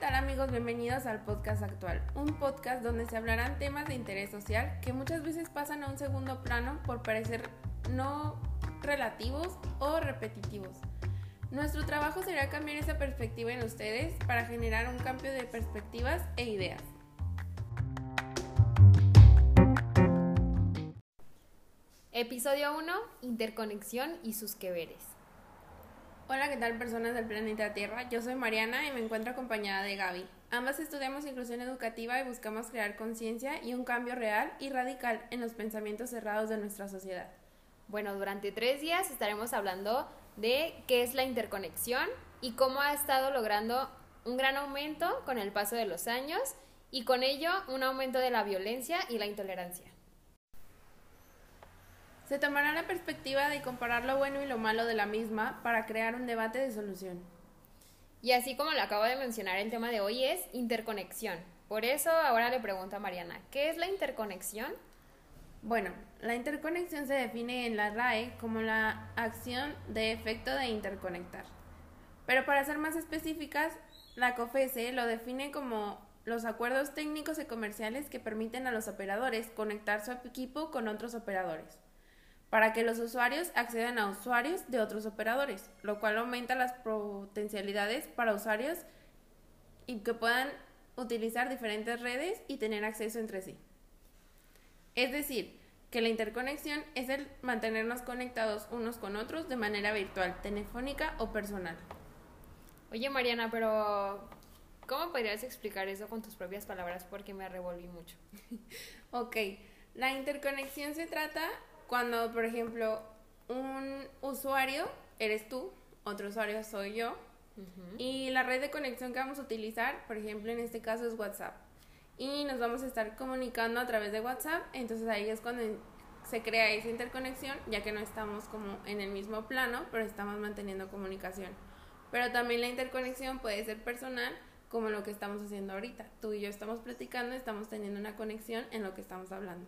tal amigos? Bienvenidos al podcast actual, un podcast donde se hablarán temas de interés social que muchas veces pasan a un segundo plano por parecer no relativos o repetitivos. Nuestro trabajo será cambiar esa perspectiva en ustedes para generar un cambio de perspectivas e ideas. Episodio 1, Interconexión y sus que veres. Hola, ¿qué tal personas del planeta Tierra? Yo soy Mariana y me encuentro acompañada de Gaby. Ambas estudiamos inclusión educativa y buscamos crear conciencia y un cambio real y radical en los pensamientos cerrados de nuestra sociedad. Bueno, durante tres días estaremos hablando de qué es la interconexión y cómo ha estado logrando un gran aumento con el paso de los años y con ello un aumento de la violencia y la intolerancia. Se tomará la perspectiva de comparar lo bueno y lo malo de la misma para crear un debate de solución. Y así como lo acabo de mencionar, el tema de hoy es interconexión. Por eso ahora le pregunto a Mariana, ¿qué es la interconexión? Bueno, la interconexión se define en la RAE como la acción de efecto de interconectar. Pero para ser más específicas, la COFESE lo define como los acuerdos técnicos y comerciales que permiten a los operadores conectar su equipo con otros operadores para que los usuarios accedan a usuarios de otros operadores, lo cual aumenta las potencialidades para usuarios y que puedan utilizar diferentes redes y tener acceso entre sí. Es decir, que la interconexión es el mantenernos conectados unos con otros de manera virtual, telefónica o personal. Oye Mariana, pero ¿cómo podrías explicar eso con tus propias palabras? Porque me revolví mucho. ok, la interconexión se trata cuando, por ejemplo, un usuario eres tú, otro usuario soy yo, y la red de conexión que vamos a utilizar, por ejemplo, en este caso es WhatsApp. Y nos vamos a estar comunicando a través de WhatsApp, entonces ahí es cuando se crea esa interconexión, ya que no estamos como en el mismo plano, pero estamos manteniendo comunicación. Pero también la interconexión puede ser personal, como lo que estamos haciendo ahorita. Tú y yo estamos platicando, estamos teniendo una conexión en lo que estamos hablando.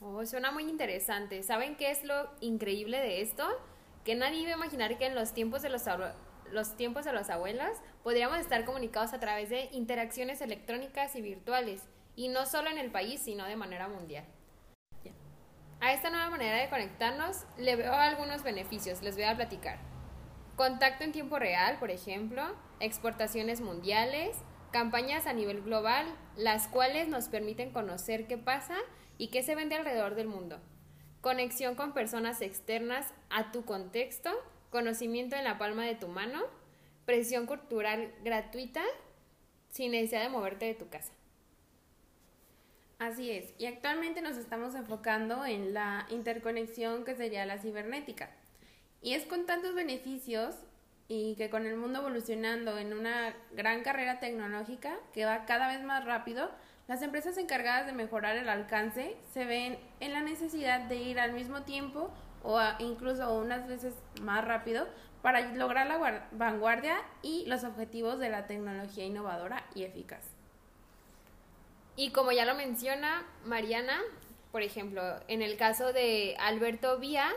Oh, suena muy interesante. ¿Saben qué es lo increíble de esto? Que nadie iba a imaginar que en los tiempos de los, los tiempos de los abuelos podríamos estar comunicados a través de interacciones electrónicas y virtuales, y no solo en el país, sino de manera mundial. A esta nueva manera de conectarnos le veo algunos beneficios, les voy a platicar. Contacto en tiempo real, por ejemplo, exportaciones mundiales, campañas a nivel global, las cuales nos permiten conocer qué pasa y qué se vende alrededor del mundo. Conexión con personas externas a tu contexto, conocimiento en la palma de tu mano, presión cultural gratuita sin necesidad de moverte de tu casa. Así es, y actualmente nos estamos enfocando en la interconexión que sería la cibernética. Y es con tantos beneficios y que con el mundo evolucionando en una gran carrera tecnológica que va cada vez más rápido, las empresas encargadas de mejorar el alcance se ven en la necesidad de ir al mismo tiempo o incluso unas veces más rápido para lograr la vanguardia y los objetivos de la tecnología innovadora y eficaz. Y como ya lo menciona Mariana, por ejemplo, en el caso de Alberto Vía,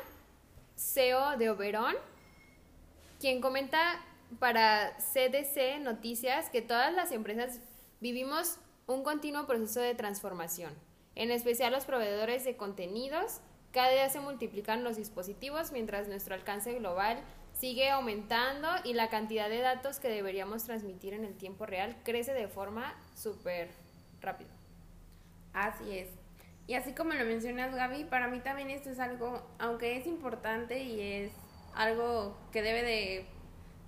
CEO de Oberón, quien comenta para CDC Noticias que todas las empresas vivimos un continuo proceso de transformación. En especial los proveedores de contenidos, cada día se multiplican los dispositivos mientras nuestro alcance global sigue aumentando y la cantidad de datos que deberíamos transmitir en el tiempo real crece de forma súper rápida. Así es. Y así como lo mencionas Gaby, para mí también esto es algo, aunque es importante y es algo que debe de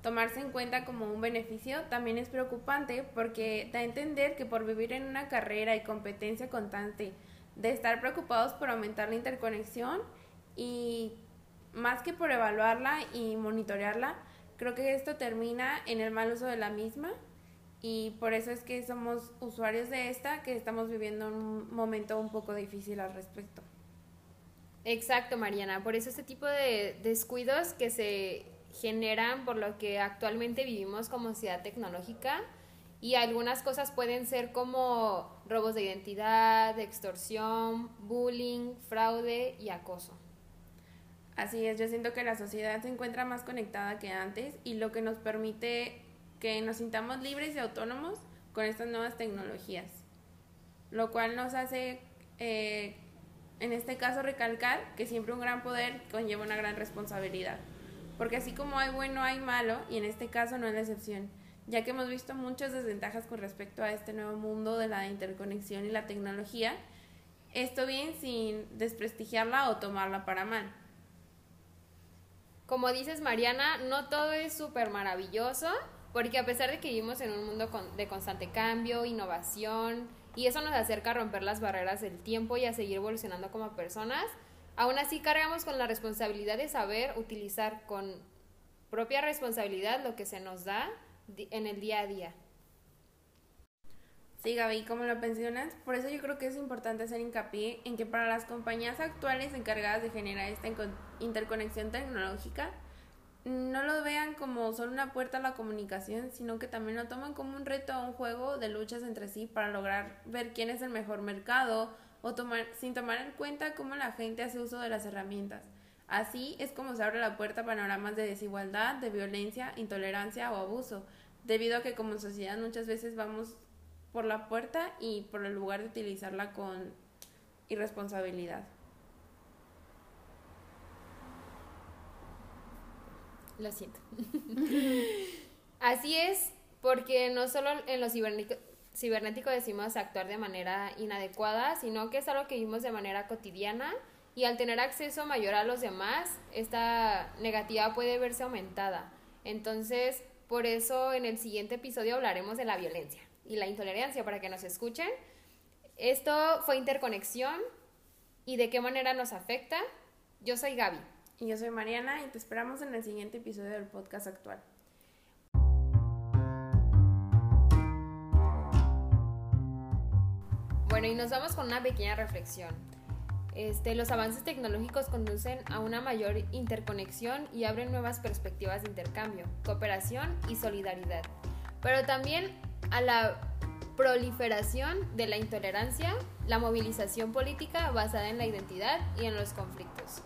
tomarse en cuenta como un beneficio también es preocupante porque da a entender que por vivir en una carrera y competencia constante, de estar preocupados por aumentar la interconexión y más que por evaluarla y monitorearla, creo que esto termina en el mal uso de la misma y por eso es que somos usuarios de esta que estamos viviendo un momento un poco difícil al respecto. Exacto, Mariana. Por eso este tipo de descuidos que se generan por lo que actualmente vivimos como sociedad tecnológica y algunas cosas pueden ser como robos de identidad, extorsión, bullying, fraude y acoso. Así es, yo siento que la sociedad se encuentra más conectada que antes y lo que nos permite que nos sintamos libres y autónomos con estas nuevas tecnologías, lo cual nos hace, eh, en este caso, recalcar que siempre un gran poder conlleva una gran responsabilidad, porque así como hay bueno, hay malo, y en este caso no es la excepción, ya que hemos visto muchas desventajas con respecto a este nuevo mundo de la interconexión y la tecnología, esto bien sin desprestigiarla o tomarla para mal. Como dices, Mariana, no todo es súper maravilloso, porque a pesar de que vivimos en un mundo de constante cambio, innovación, y eso nos acerca a romper las barreras del tiempo y a seguir evolucionando como personas, aún así cargamos con la responsabilidad de saber utilizar con propia responsabilidad lo que se nos da en el día a día. Sí, Gaby, como lo mencionas, por eso yo creo que es importante hacer hincapié en que para las compañías actuales encargadas de generar esta interconexión tecnológica, no lo vean como solo una puerta a la comunicación, sino que también lo toman como un reto a un juego de luchas entre sí para lograr ver quién es el mejor mercado o tomar, sin tomar en cuenta cómo la gente hace uso de las herramientas. Así es como se abre la puerta a panoramas de desigualdad, de violencia, intolerancia o abuso, debido a que como sociedad muchas veces vamos por la puerta y por el lugar de utilizarla con irresponsabilidad. Lo siento. Así es, porque no solo en lo cibernético, decimos actuar de manera inadecuada, sino que es algo que vivimos de manera cotidiana y al tener acceso mayor a los demás, esta negativa puede verse aumentada. Entonces, por eso en el siguiente episodio hablaremos de la violencia y la intolerancia para que nos escuchen. Esto fue interconexión y de qué manera nos afecta. Yo soy Gaby. Y yo soy Mariana y te esperamos en el siguiente episodio del podcast actual. Bueno, y nos vamos con una pequeña reflexión. Este, los avances tecnológicos conducen a una mayor interconexión y abren nuevas perspectivas de intercambio, cooperación y solidaridad. Pero también a la proliferación de la intolerancia, la movilización política basada en la identidad y en los conflictos.